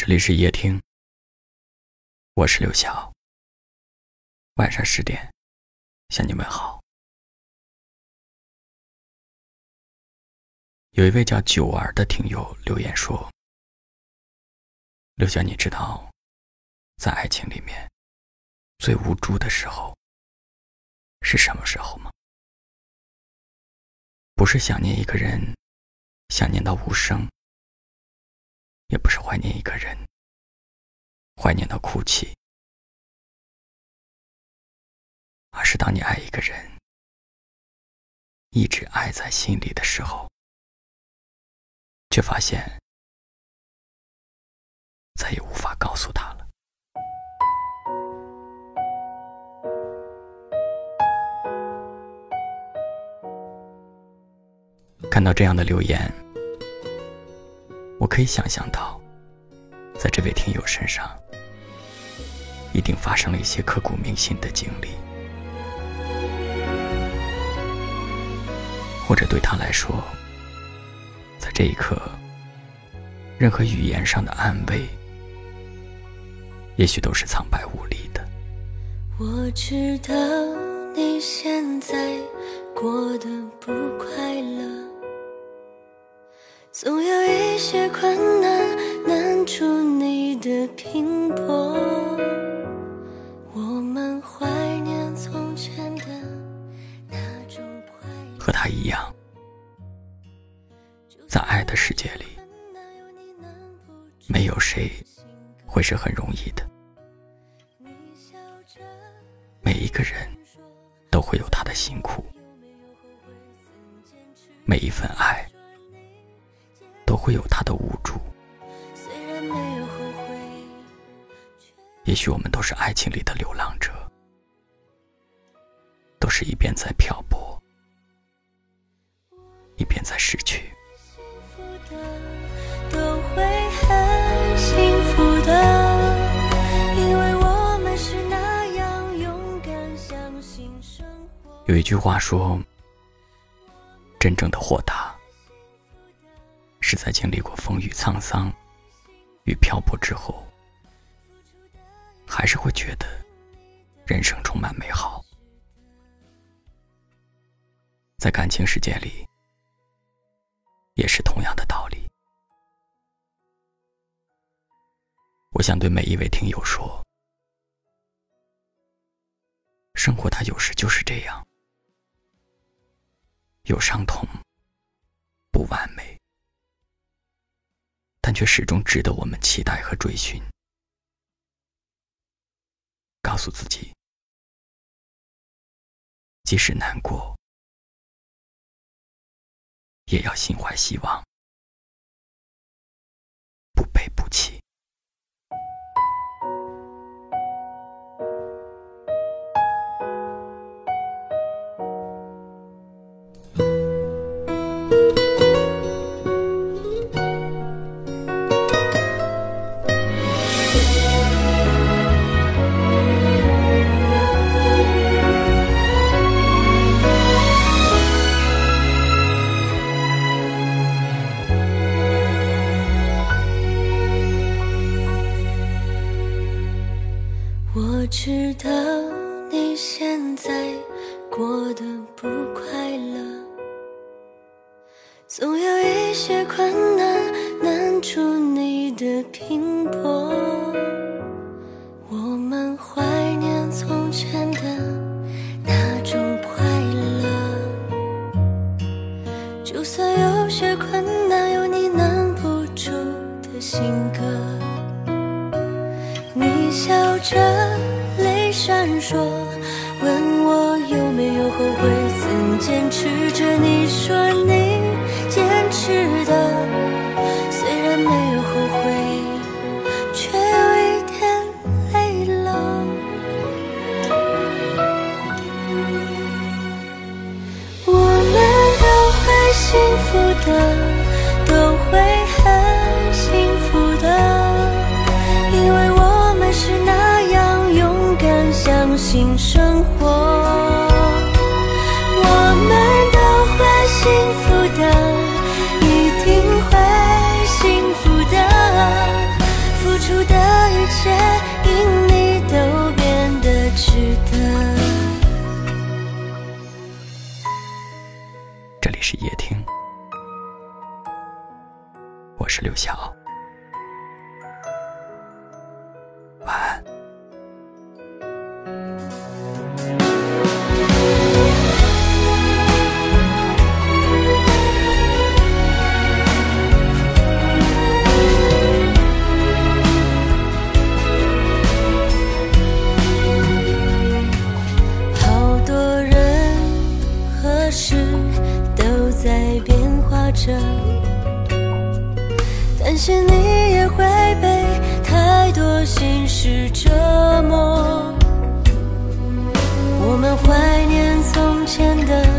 这里是夜听，我是刘晓。晚上十点，向你们好。有一位叫九儿的听友留言说：“刘晓，你知道，在爱情里面，最无助的时候是什么时候吗？不是想念一个人，想念到无声。”也不是怀念一个人，怀念到哭泣，而是当你爱一个人，一直爱在心里的时候，却发现再也无法告诉他了。看到这样的留言。我可以想象到，在这位听友身上，一定发生了一些刻骨铭心的经历，或者对他来说，在这一刻，任何语言上的安慰，也许都是苍白无力的。我知道你现在过得不快乐。总有一些困难难住你的拼搏。我们怀念从前的那种快乐。和他一样，在爱的世界里，没有谁会是很容易的。每一个人都会有他的辛苦，每一份爱。会有他的无助。也许我们都是爱情里的流浪者，都是一边在漂泊，一边在失去。有一句话说：“真正的豁达。”是在经历过风雨沧桑与漂泊之后，还是会觉得人生充满美好。在感情世界里，也是同样的道理。我想对每一位听友说：生活它有时就是这样，有伤痛，不完美。却始终值得我们期待和追寻。告诉自己，即使难过，也要心怀希望，知道你现在过得不快乐，总有一些困难难住你的拼搏。我们怀念从前的那种快乐，就算有些困难有你难不住的性坚持着。你说你坚持的，虽然没有后悔，却有一点累了。我们都会幸福的，都会。很幸福的，因为我们是那样勇敢，相信生活，是刘翔晚安。好多人和事都在变化着。担心你也会被太多心事折磨。我们怀念从前的